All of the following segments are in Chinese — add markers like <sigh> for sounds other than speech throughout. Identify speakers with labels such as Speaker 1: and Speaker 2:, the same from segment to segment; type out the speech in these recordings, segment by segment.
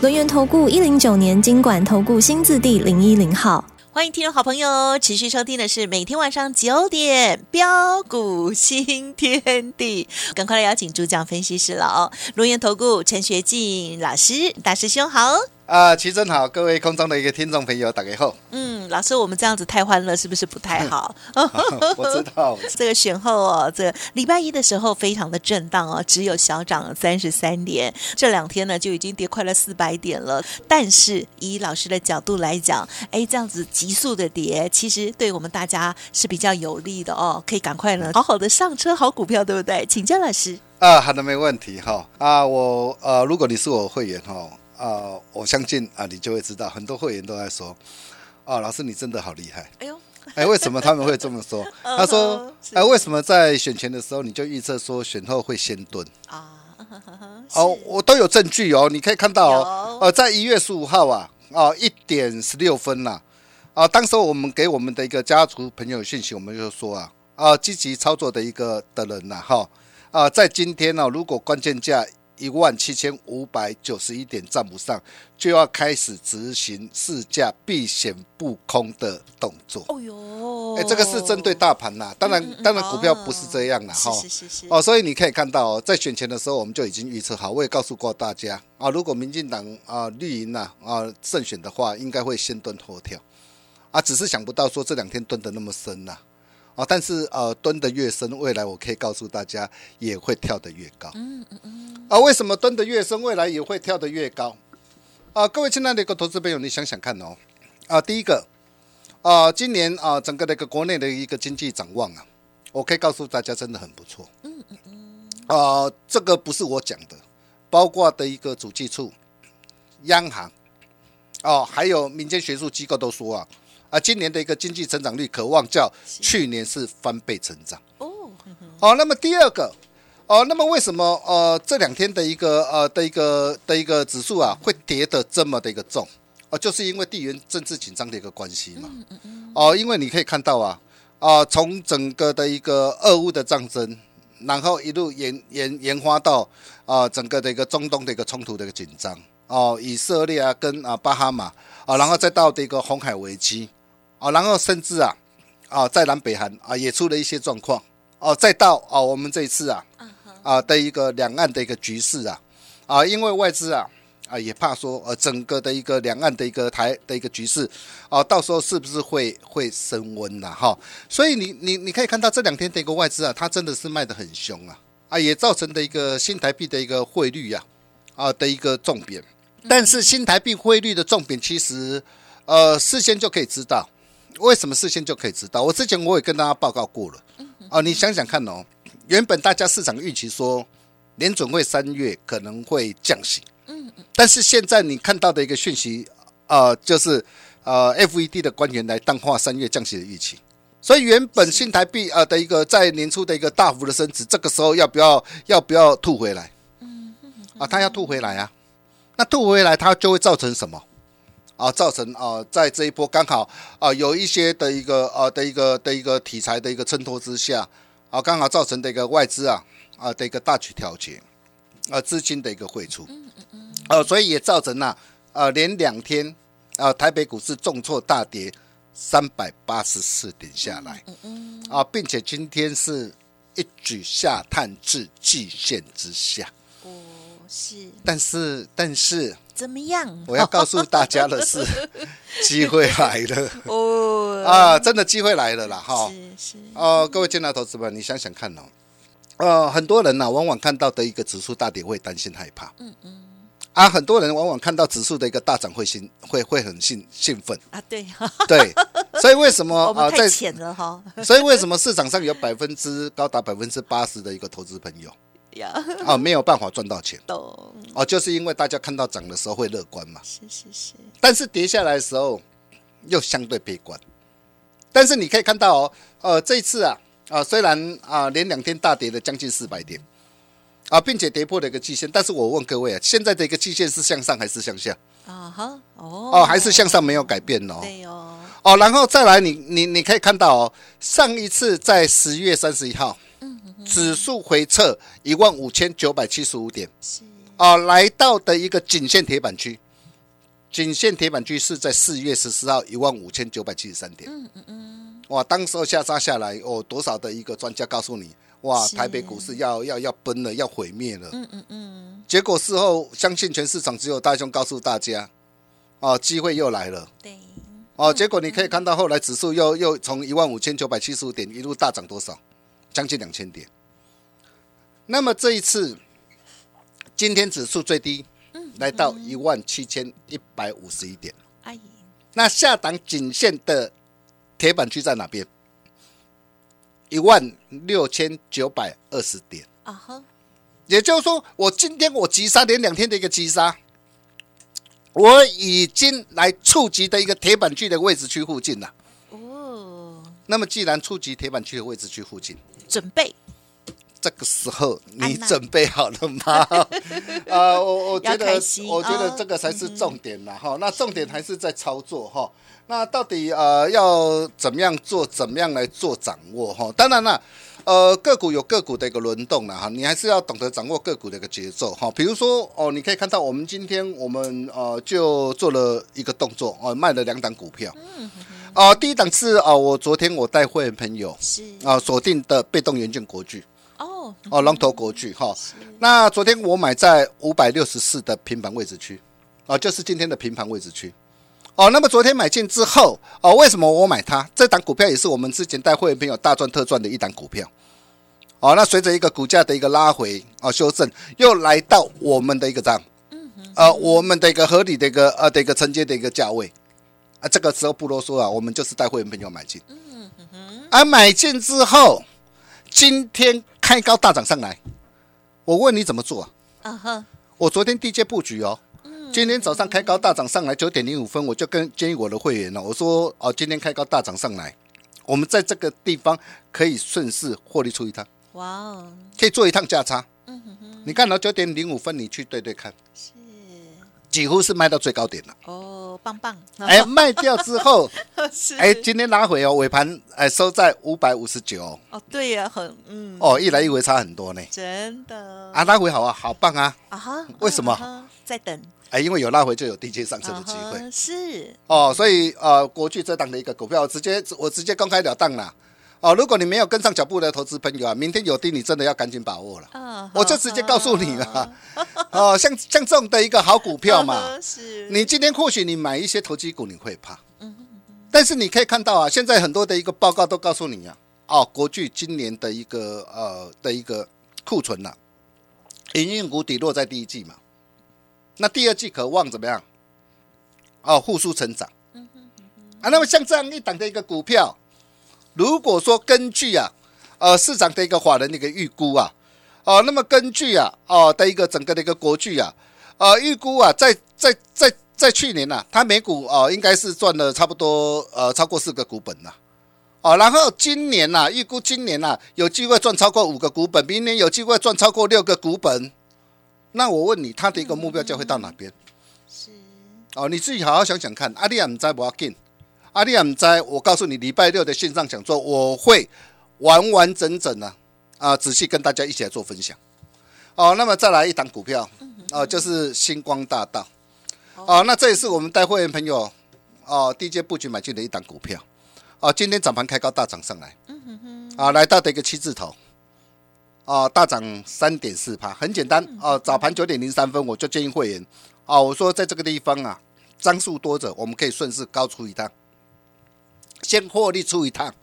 Speaker 1: 轮源投顾一零九年经管投顾新字第零一零号，
Speaker 2: 欢迎听众好朋友持续收听的是每天晚上九点标股新天地，赶快来邀请主讲分析师了哦，轮源投顾陈学进老师大师兄好。
Speaker 3: 啊，齐真好，各位空中的一个听众朋友，大家好。
Speaker 2: 嗯，老师，我们这样子太欢乐，是不是不太好？<laughs>
Speaker 3: 我知道，
Speaker 2: 这个选后哦，这个礼拜一的时候非常的震荡哦，只有小涨了三十三点，这两天呢就已经跌快了四百点了。但是以老师的角度来讲，哎，这样子急速的跌，其实对我们大家是比较有利的哦，可以赶快呢好好的上车好股票，对不对？请教老师。
Speaker 3: 啊，好的，没问题哈。啊，我呃，如果你是我会员哈。啊，我相信啊，你就会知道，很多会员都在说，啊，老师你真的好厉害。哎呦，哎，为什么他们会这么说？<laughs> 他说，哎，为什么在选前的时候你就预测说选后会先蹲啊？哦，我都有证据哦，你可以看到哦，呃，在一月十五号啊，啊，一点十六分呐，啊，当时我们给我们的一个家族朋友信息，我们就说啊，啊，积极操作的一个的人呐，哈，啊，在今天呢，如果关键价。一万七千五百九十一点站不上，就要开始执行市价避险不空的动作。哦哟，哎，这个是针对大盘呐，当然，当然股票不是这样啦
Speaker 2: 哈。是是是。
Speaker 3: 哦，所以你可以看到，在选前的时候，我们就已经预测好，我也告诉过大家啊，如果民进党啊绿营呐啊胜选的话，应该会先蹲后跳，啊，只是想不到说这两天蹲的那么深呐。啊，但是呃，蹲得越深，未来我可以告诉大家，也会跳得越高。嗯嗯嗯。啊，为什么蹲得越深，未来也会跳得越高？啊，各位亲爱的一个投资朋友，你想想看哦。啊，第一个，啊，今年啊，整个的一个国内的一个经济展望啊，我可以告诉大家，真的很不错。嗯嗯嗯。啊，这个不是我讲的，包括的一个主计处、央行，哦，还有民间学术机构都说啊。啊，今年的一个经济增长率渴望较去年是翻倍成长哦。好，那么第二个哦，那么为什么呃这两天的一个呃的一个的一个指数啊会跌的这么的一个重？哦，就是因为地缘政治紧张的一个关系嘛。哦，因为你可以看到啊啊，从整个的一个俄乌的战争，然后一路延延延发到啊整个的一个中东的一个冲突的一个紧张哦，以色列啊跟啊巴哈马啊，然后再到的一个红海危机。啊，然后甚至啊，啊，在南北韩啊也出了一些状况哦，再到啊我们这一次啊，啊的一个两岸的一个局势啊，啊，因为外资啊啊也怕说呃整个的一个两岸的一个台的一个局势啊，到时候是不是会会升温呐？哈，所以你你你可以看到这两天的一个外资啊，它真的是卖的很凶啊，啊也造成的一个新台币的一个汇率呀啊的一个重贬，但是新台币汇率的重贬其实呃事先就可以知道。为什么事先就可以知道？我之前我也跟大家报告过了。哦，你想想看哦，原本大家市场预期说联准会三月可能会降息，嗯嗯，但是现在你看到的一个讯息，呃，就是呃，FED 的官员来淡化三月降息的预期，所以原本新台币呃的一个在年初的一个大幅的升值，这个时候要不要要不要吐回来？嗯嗯，啊，他要吐回来啊，那吐回来它就会造成什么？啊，造成啊，在这一波刚好啊，有一些的一个啊的一个的一个题材的一个衬托之下，啊，刚好造成的一个外资啊啊的一个大举调节，啊，资金的一个汇出，嗯嗯嗯，呃，所以也造成了啊，连两天啊，台北股市重挫大跌三百八十四点下来，嗯嗯，啊，并且今天是一举下探至季线之下，哦，是，但是但是。
Speaker 2: 怎么样？
Speaker 3: 我要告诉大家的是，<laughs> 机会来了。哦。啊，真的机会来了啦！哈，是是。哦，各位进来投资们，你想想看哦，呃，很多人呢，往往看到的一个指数大跌会担心害怕，嗯嗯，啊，很多人往往看到指数的一个大涨会兴会会很兴兴奋。
Speaker 2: 啊，对。
Speaker 3: 对，所以为什么 <laughs>
Speaker 2: 啊，在浅了哈？
Speaker 3: 所以为什么市场上有百分之高达百分之八十的一个投资朋友？
Speaker 2: 呀，
Speaker 3: 啊，没有办法赚到钱。
Speaker 2: 懂，
Speaker 3: 哦，就是因为大家看到涨的时候会乐观嘛，
Speaker 2: 是是是，
Speaker 3: 但是跌下来的时候又相对悲观。但是你可以看到哦，呃，这一次啊，啊，虽然啊连两天大跌了将近四百点，啊，并且跌破了一个季线，但是我问各位啊，现在的一个季线是向上还是向下？
Speaker 2: 啊哈，哦。
Speaker 3: 哦，还是向上没有改变哦。
Speaker 2: 对哦，
Speaker 3: 哦，然后再来你，你你可以看到哦，上一次在十月三十一号，指数回撤一万五千九百七十五点，
Speaker 2: 是
Speaker 3: 啊，来到的一个颈线铁板区，颈线铁板区是在四月十四号一万五千九百七十三点。嗯嗯嗯。哇，当时候下杀下来，哦，多少的一个专家告诉你，哇，台北股市要要要崩了，要毁灭了。
Speaker 2: 嗯嗯嗯，
Speaker 3: 结果事后相信全市场只有大兄告诉大家，哦，机会又来了。
Speaker 2: 对，
Speaker 3: 哦，结果你可以看到后来指数又又从一万五千九百七十五点一路大涨多少，将近两千点。那么这一次，今天指数最低来到一万七千一百五十一点，
Speaker 2: 哎，
Speaker 3: 那下档颈线的铁板区在哪边？一万六千九百二十点。
Speaker 2: 啊哈，
Speaker 3: 也就是说，我今天我急杀连两天的一个急杀，我已经来触及的一个铁板区的位置区附近了。
Speaker 2: 哦，
Speaker 3: 那么既然触及铁板区的位置区附近，
Speaker 2: 准备
Speaker 3: 这个时候你准备好了吗？<laughs> 啊，我我觉得我觉得
Speaker 2: 哦
Speaker 3: 这个才是重点了哈。那重点还是在操作哈。那到底呃要怎么样做，怎么样来做掌握哈？当然了。呃，个股有个股的一个轮动了哈，你还是要懂得掌握个股的一个节奏哈。比如说哦，你可以看到我们今天我们呃就做了一个动作哦，卖了两档股票。哦、第一档是哦，我昨天我带会员朋友
Speaker 2: 是
Speaker 3: 啊锁定的被动元件国巨。
Speaker 2: 哦，
Speaker 3: 哦，龙头国巨哈。那昨天我买在五百六十四的平盘位置区，哦，就是今天的平盘位置区。哦，那么昨天买进之后，哦，为什么我买它？这档股票也是我们之前带会员朋友大赚特赚的一档股票。哦，那随着一个股价的一个拉回，哦，修正，又来到我们的一个这样，呃，我们的一个合理的一个呃的一个承接的一个价位。啊，这个时候不啰嗦啊，我们就是带会员朋友买进。嗯哼。啊，买进之后，今天开高大涨上来，我问你怎么做啊？
Speaker 2: 啊哈，
Speaker 3: 我昨天低阶布局哦，今天早上开高大涨上来九点零五分，我就跟建议我的会员了，我说哦，今天开高大涨上来，我们在这个地方可以顺势获利出一趟，
Speaker 2: 哇哦，
Speaker 3: 可以做一趟价差。你看到九点零五分，你去对对看，
Speaker 2: 是
Speaker 3: 几乎是卖到最高点了。
Speaker 2: 哦，棒棒，
Speaker 3: 哎，卖掉之后，<laughs>
Speaker 2: 是
Speaker 3: 哎，今天拉回哦，尾盘哎收在五百五十九
Speaker 2: 哦，对呀，很嗯，
Speaker 3: 哦，一来一回差很多呢。
Speaker 2: 真的
Speaker 3: 啊，拉回好啊，好棒啊！
Speaker 2: 啊哈，
Speaker 3: 为什么
Speaker 2: 在等
Speaker 3: 哎，因为有拉回就有低阶上车的机会。
Speaker 2: 是
Speaker 3: 哦，所以呃，国巨这档的一个股票，直接我直接公开了当了。哦，如果你没有跟上脚步的投资朋友啊，明天有低，你真的要赶紧把握了。
Speaker 2: 啊，
Speaker 3: 我就直接告诉你了。<laughs> 哦，像像这种的一个好股票嘛，
Speaker 2: 啊 <laughs> 是
Speaker 3: 你今天或许你买一些投机股你会怕，但是你可以看到啊，现在很多的一个报告都告诉你啊，哦，国巨今年的一个呃的一个库存呐、营运谷底落在第一季嘛，那第二季渴望怎么样？哦，复苏成长。啊，那么像这样一档的一个股票，如果说根据啊，呃，市场的一个法人的一个预估啊，哦，那么根据啊，哦的一个整个的一个国巨啊，呃，预估啊，在在在在去年呐、啊，它每股哦应该是赚了差不多呃超过四个股本呐、哦，然后今年呐、预估今年呐、有机会赚超过五个股本，明年有机会赚超过六个股本。那我问你，它的一个目标价会到哪边？
Speaker 2: 是
Speaker 3: 哦，你自己好好想想看。阿丽亚姆在不要紧，阿利亚姆在，我告诉你，礼拜六的线上讲座，我会完完整整的啊，仔细跟大家一起来做分享。哦，那么再来一档股票，哦，就是星光大道。哦，那这也是我们带会员朋友哦低阶布局买进的一档股票。哦，今天早盘开高大涨上来，啊，来到的一个七字头。哦，大涨三点四趴，很简单哦。早盘九点零三分，我就建议会员哦，我说在这个地方啊，张数多者，我们可以顺势高出一趟，先获利出一趟，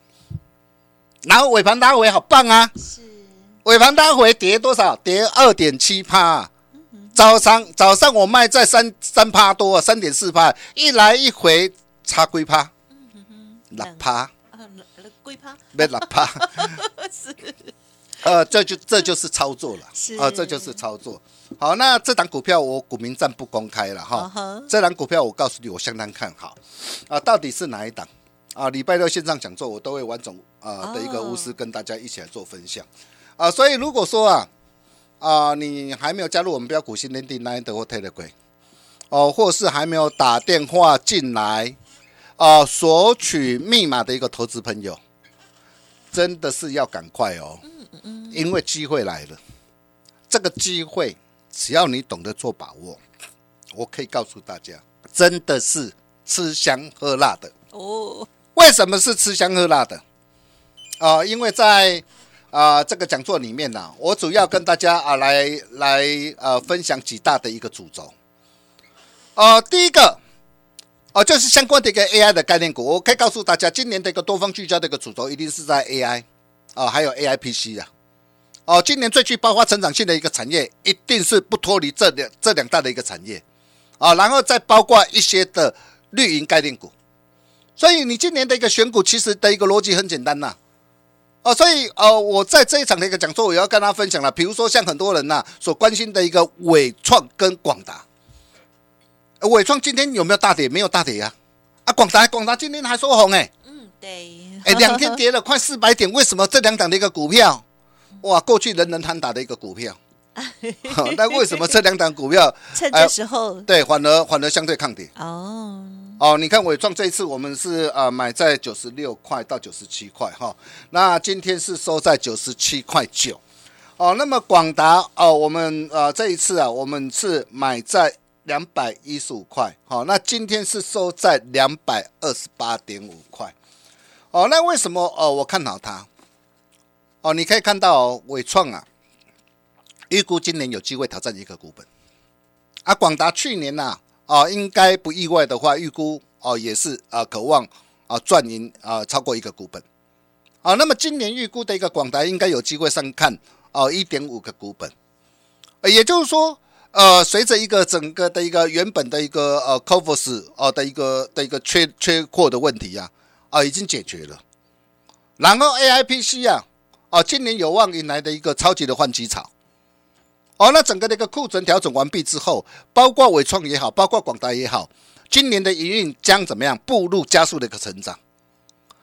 Speaker 3: 然后尾盘拉回，好棒啊！
Speaker 2: 是
Speaker 3: 尾盘拉回跌多少？跌二点七趴。早上早上我卖在三三趴多，三点四趴，一来一回差几趴？六趴，
Speaker 2: 啊，龟趴
Speaker 3: 没六趴。<laughs>
Speaker 2: 是
Speaker 3: 呃，这就这就是操作了，
Speaker 2: 是
Speaker 3: 啊，这就是操作。好，那这档股票我股民暂不公开了哈这档股票我告诉你，我相当看好啊，到底是哪一档啊？礼拜六线上讲座我都会完整啊的一个巫师跟大家一起来做分享。啊，所以如果说啊啊你还没有加入我们标股新天地 Nine 或 Telegram 哦，或是还没有打电话进来啊索取密码的一个投资朋友，真的是要赶快哦，因为机会来了，这个机会只要你懂得做把握，我可以告诉大家，真的是吃香喝辣的。
Speaker 2: 哦，
Speaker 3: 为什么是吃香喝辣的？啊、因为在啊、这个讲座里面呢、我主要跟大家啊、来来呃分享几大的一个主轴。呃，第一个哦、就是相关的一个 AI 的概念股，我可以告诉大家，今年的一个多方聚焦的一个主轴一定是在 AI 啊、还有 AI PC 啊。哦，今年最具爆发成长性的一个产业，一定是不脱离这两这两大的一个产业啊，然后再包括一些的绿营概念股。所以你今年的一个选股，其实的一个逻辑很简单呐、哦，所以呃，我在这一场的一个讲座，我要跟大家分享了。比如说像很多人呐、所关心的一个伟创跟广达，呃伟创今天有没有大跌？没有大跌呀、啊。广达广达今天还收红哎、
Speaker 2: 嗯，对，
Speaker 3: 哎，两天跌了快四百点，为什么这两档的一个股票，哇，过去人人喊打的一个股票，好 <laughs> 那为什么这两档股票
Speaker 2: 趁这时候，
Speaker 3: 对反而反而相对抗跌？
Speaker 2: 哦，
Speaker 3: 哦，你看伟创这一次我们是呃买在九十六块到九十七块哈，那今天是收在九十七块九。哦，那么广达哦，我们呃这一次啊，我们是买在两百一十五块，好、那今天是收在两百二十八点五块。哦，那为什么哦我看好它？哦，你可以看到哦，伟创啊，预估今年有机会挑战一个股本。啊，广达去年呐、啊，应该不意外的话，预估哦也是啊，渴望啊赚赢啊超过一个股本。啊，那么今年预估的一个广达应该有机会上看哦一点五个股本，也就是说，呃，随着一个整个的一个原本的一个呃 c o v e r s 哦的一个的一个缺缺货的问题呀、啊，已经解决了。然后 AIPC 啊，哦，今年有望迎来的一个超级的换机潮。哦，那整个的一个库存调整完毕之后，包括伟创也好，包括广达也好，今年的营运将怎么样步入加速的一个成长？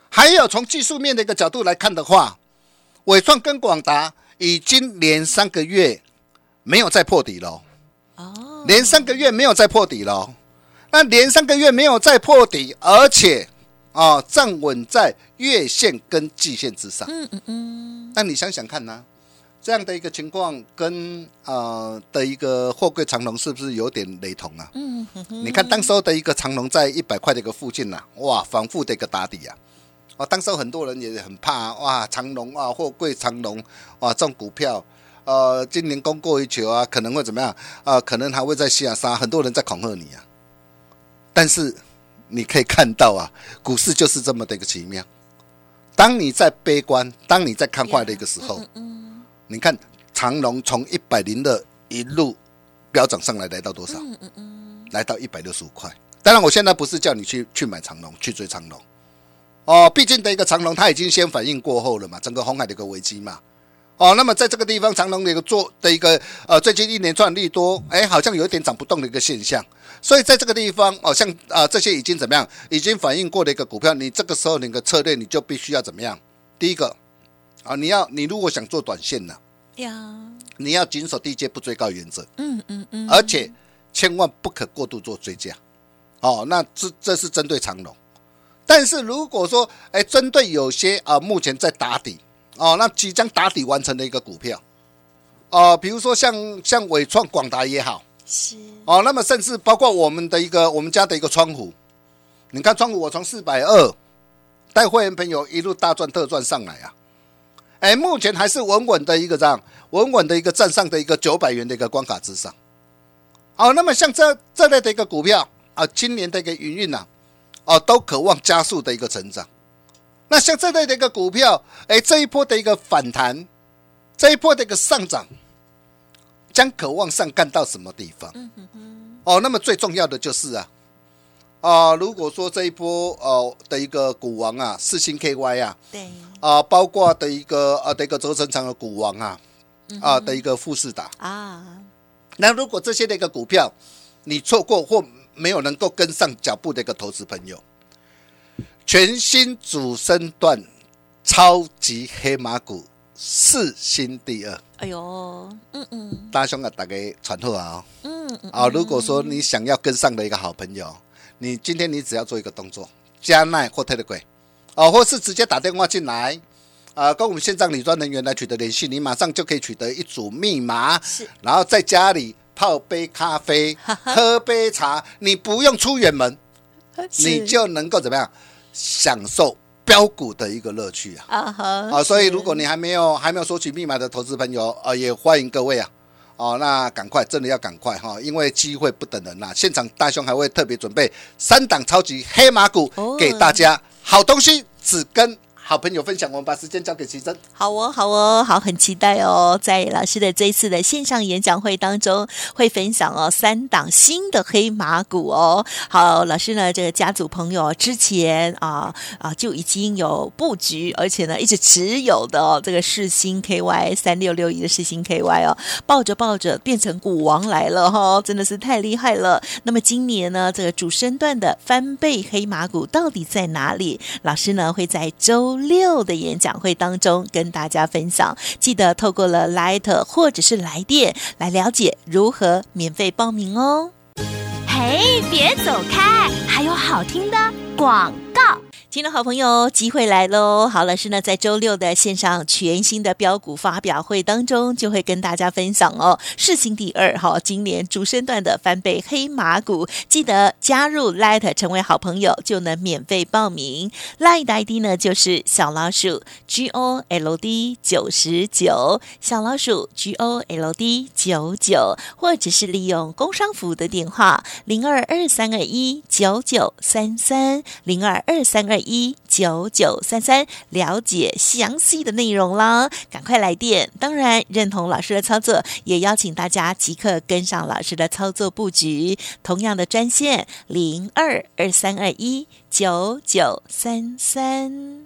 Speaker 3: 还有从技术面的一个角度来看的话，伟创跟广达已经连三个月没有再破底了哦，
Speaker 2: 哦，
Speaker 3: 连三个月没有再破底了哦。那连三个月没有再破底，而且啊站稳在月线跟季线之上。
Speaker 2: 嗯嗯嗯，
Speaker 3: 那你想想看呢、这样的一个情况跟呃的一个货柜长龙是不是有点雷同啊？
Speaker 2: 嗯
Speaker 3: 你看当时候的一个长龙在一百块的一个附近呐、哇，反复的一个打底啊。哦，当时候很多人也很怕、啊，哇，长龙啊，货柜长龙哇，这种股票，呃，今年供过于求啊，可能会怎么样？啊、可能还会再下杀，很多人在恐吓你啊。但是你可以看到啊，股市就是这么的一个奇妙。当你在悲观，当你在看坏的一个时候，
Speaker 2: 嗯
Speaker 3: 你看长龙从一百零二一路飙涨上来，来到多少？
Speaker 2: 嗯嗯嗯，
Speaker 3: 来到一百六十五块。当然，我现在不是叫你去去买长龙，去追长龙。哦，毕竟的一个长龙，它已经先反应过后了嘛，整个红海的一个危机嘛。哦，那么在这个地方，长龙的一个做的一个呃，最近一连串利多，哎，好像有一点涨不动的一个现象。所以在这个地方，哦，像啊、呃、这些已经怎么样，已经反应过的一个股票，你这个时候你的策略你就必须要怎么样？第一个啊，你要你如果想做短线呢，
Speaker 2: 呀，
Speaker 3: 你要谨守低阶不追高原则。
Speaker 2: 嗯嗯嗯，
Speaker 3: 而且千万不可过度做追加。哦，那这这是针对长龙，但是如果说，哎，针对有些啊、目前在打底，哦，那即将打底完成的一个股票，哦，比如说像像伟创、广达也好，
Speaker 2: 是，
Speaker 3: 哦，那么甚至包括我们的一个我们家的一个窗户，你看窗户我从四百二带会员朋友一路大赚特赚上来啊，哎，目前还是稳稳的一个这样，稳稳的一个站上的一个九百元的一个关卡之上。哦，那么像这这类的一个股票啊，今年的一个营运呐，哦，都渴望加速的一个成长。那像这类的一个股票，哎，这一波的一个反弹，这一波的一个上涨，将渴望上干到什么地方？哦，那么最重要的就是啊，啊、如果说这一波呃的一个股王啊，四星 KY 啊，
Speaker 2: 对，
Speaker 3: 啊、包括的一个呃的一个轴承厂的股王啊，啊、的一个富士达，
Speaker 2: 啊，
Speaker 3: 那如果这些的一个股票你错过或没有能够跟上脚步的一个投资朋友，全新主升段超级黑马股四星第二，
Speaker 2: 哎呦，嗯嗯。
Speaker 3: 大兄啊，大家传后啊、
Speaker 2: 嗯嗯，
Speaker 3: 哦！啊，如果说你想要跟上的一个好朋友，你今天你只要做一个动作，加奈或特的鬼，哦，或是直接打电话进来。啊，跟我们线上理专人员来取得联系，你马上就可以取得一组密码，
Speaker 2: 是
Speaker 3: 然后在家里泡杯咖啡，喝杯茶，你不用出远门，你就能够怎么样享受标股的一个乐趣啊！
Speaker 2: 啊哈
Speaker 3: 啊，所以如果你还没有还没有索取密码的投资朋友，啊，也欢迎各位啊，哦，那赶快，真的要赶快哈，因为机会不等人呐、现场大兄还会特别准备三档超级黑马股
Speaker 2: 哦。
Speaker 3: 给大家，好东西只跟好朋友分享。我们把时间交给奇珍。
Speaker 2: 好哦，好哦，好，很期待哦，在老师的这一次的线上演讲会当中，会分享哦三档新的黑马股哦。好，老师呢，这个家族朋友之前啊啊就已经有布局，而且呢一直持有的哦，这个世星 KY 三六六一的世星 KY 哦，抱着抱着变成股王来了哈、哦，真的是太厉害了。那么今年呢，这个主升段的翻倍黑马股到底在哪里？老师呢会在周六的演讲会当中跟大家分享，记得透过了 Light 或者是来电来了解如何免费报名哦。
Speaker 4: 嘿，别走开，还有好听的广告。
Speaker 2: 听众好朋友，机会来喽！好，老师呢在周六的线上全新的标股发表会当中，就会跟大家分享哦。世新第二哈，今年主升段的翻倍黑马股，记得加入 Light 成为好朋友，就能免费报名。Light 的 ID 呢就是小老鼠 G O L D 九十九，小老鼠 G O L D 九九，或者是利用工商服务的电话零二二三二一九九三三零二二三二一九九三三，了解详细的内容啦，赶快来电！当然，认同老师的操作，也邀请大家即刻跟上老师的操作布局。同样的专线零二二三二一九九三三。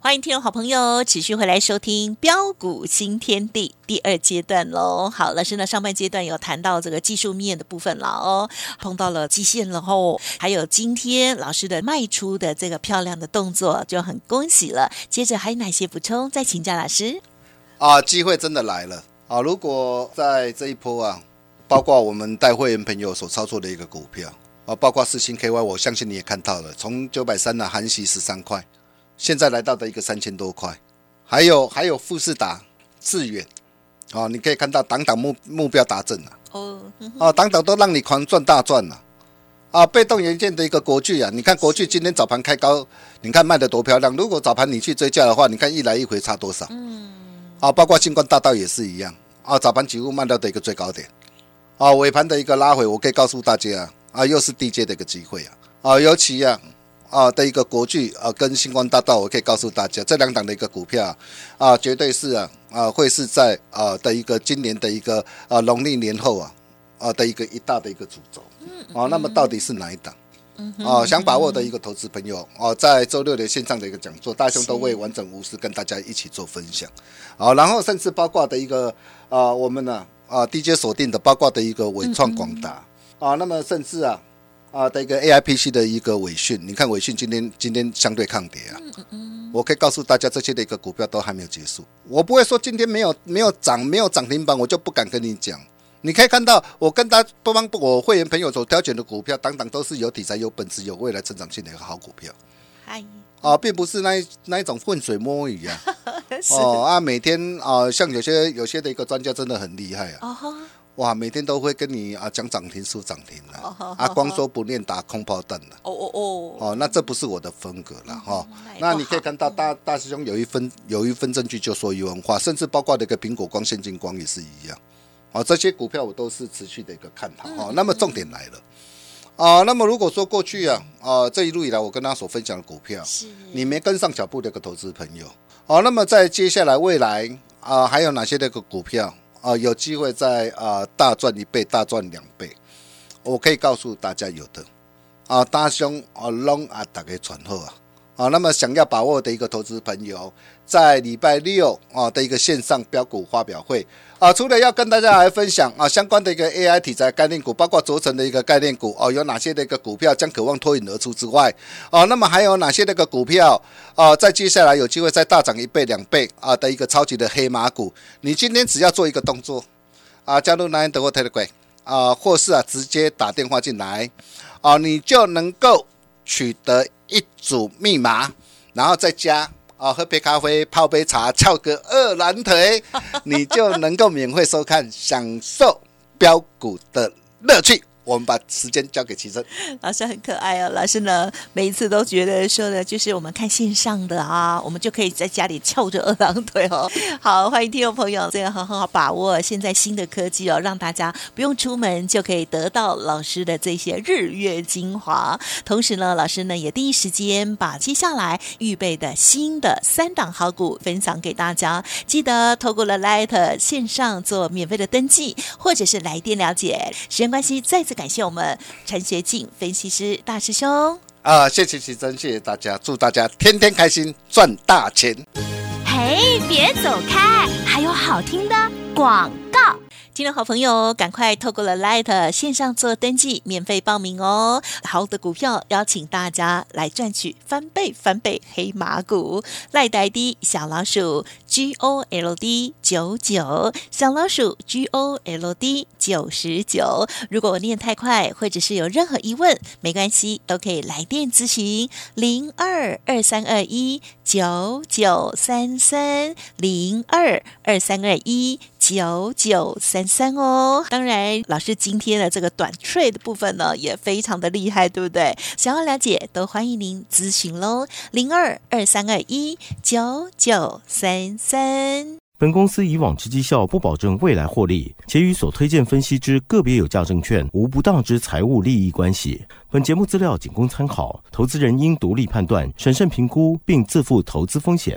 Speaker 2: 欢迎听众好朋友持续回来收听标股新天地第二阶段喽。好，老师呢上半阶段有谈到这个技术面的部分了哦，碰到了基线了后，还有今天老师的卖出的这个漂亮的动作，就很恭喜了。接着还有哪些补充？再请教老师。
Speaker 3: 啊，机会真的来了啊！如果在这一波啊，包括我们带会员朋友所操作的一个股票啊，包括四星 KY，我相信你也看到了，从九百三呢含息十三块，现在来到的一个三千多块，还有还有富士达、致远。啊，你可以看到档档目目标达阵了。
Speaker 2: 哦，嗯
Speaker 3: 啊，档档都让你狂赚大赚了。啊，被动元件的一个国巨啊，你看国巨今天早盘开高，你看卖的多漂亮。如果早盘你去追价的话，你看一来一回差多少？
Speaker 2: 嗯，
Speaker 3: 啊，包括星光大道也是一样。啊，早盘几乎卖到的一个最高点，啊，尾盘的一个拉回，我可以告诉大家啊，啊，又是低阶的一个机会啊，啊，尤其啊，啊的一个国巨啊跟星光大道，我可以告诉大家，这两档的一个股票啊，啊绝对是啊啊会是在啊的一个今年的一个啊农历年后啊啊的一个一大的一个主轴，啊，那么到底是哪一档？哦，想把握的一个投资朋友哦，在周六的线上的一个讲座，大兄都会完整无私跟大家一起做分享。好，然后甚至包括的一个啊，我们呢啊 DJ 锁定的，包括的一个伟创广达啊，那么甚至啊啊的一个 AIPC 的一个尾讯，你看尾讯今天今天相对抗跌啊，我可以告诉大家，这些的一个股票都还没有结束，我不会说今天没有没有涨没有涨停板，我就不敢跟你讲。你可以看到，我跟大多帮我会员朋友所挑选的股票，当当都是有题材、有本质、有未来成长性的一个好股票。
Speaker 2: 嗨，
Speaker 3: 啊，并不是那一那一种浑水摸鱼啊。<laughs>
Speaker 2: 是。
Speaker 3: 哦啊，每天啊，像有些有些的一个专家真的很厉害啊。哇，每天都会跟你啊讲涨停输涨停的
Speaker 2: 哦
Speaker 3: 啊，光说不练打空炮弹的。
Speaker 2: 哦哦哦，
Speaker 3: 哦，那这不是我的风格了哈、
Speaker 2: 那
Speaker 3: 你可以看到大大师兄有一分有一分证据就说一文化，甚至包括那个苹果光、现金光也是一样。哦，这些股票我都是持续的一个看好。哦，那么重点来了。啊、那么如果说过去啊，啊、这一路以来我跟大家所分享的股票，
Speaker 2: 是
Speaker 3: 你没跟上脚步的一个投资朋友，哦，那么在接下来未来啊、还有哪些那个股票啊、有机会再啊、大赚一倍、大赚两倍？我可以告诉大家有的啊，大兄啊，拢啊，大家传好啊。啊，那么想要把握的一个投资朋友，在礼拜六啊的一个线上标股发表会。啊，除了要跟大家来分享啊相关的一个 AI 题材概念股，包括轴承的一个概念股哦、有哪些的一个股票将渴望脱颖而出之外，哦、那么还有哪些那个股票啊，在接下来有机会再大涨一倍两倍啊的一个超级的黑马股，你今天只要做一个动作啊，加入 Nine 德国 Telegram 啊，或是啊直接打电话进来啊，你就能够取得一组密码，然后再加啊喝杯咖啡、泡杯茶、翘个二郎腿，<laughs> 你就能够免费收看，享受标股的乐趣。我们把时间交给齐生。
Speaker 2: 老师很可爱哦，老师呢每一次都觉得说的就是我们看线上的啊，我们就可以在家里翘着二郎腿哦。<laughs> 好，欢迎听众朋友，这个很很好把握现在新的科技哦，让大家不用出门就可以得到老师的这些日月精华。同时呢，老师呢也第一时间把接下来预备的新的三档好股分享给大家。记得透过了 Light 线上做免费的登记，或者是来电了解。时间关系，再次感谢我们陈学进分析师大师兄。
Speaker 3: 啊，谢谢奇珍，谢谢大家，祝大家天天开心，赚大钱。
Speaker 4: 嘿，别走开，还有好听的广告。
Speaker 2: 听众好朋友，赶快透过了 Light 线上做登记，免费报名哦！好的股票，邀请大家来赚取翻倍翻倍黑马股。赖呆的小老鼠 G O L D 九九，小老鼠 G O L D 九十九。如果我念太快，或者是有任何疑问，没关系，都可以来电咨询零二二三二一九九三三零二二三二一九九三三哦。当然，老师今天的这个短 trade 的部分呢，也非常的厉害，对不对？想要了解，都欢迎您咨询喽，零二二三二一九九三三。
Speaker 5: 本公司以往之绩效不保证未来获利，且与所推荐分析之个别有价证券无不当之财务利益关系。本节目资料仅供参考，投资人应独立判断、审慎评估，并自负投资风险。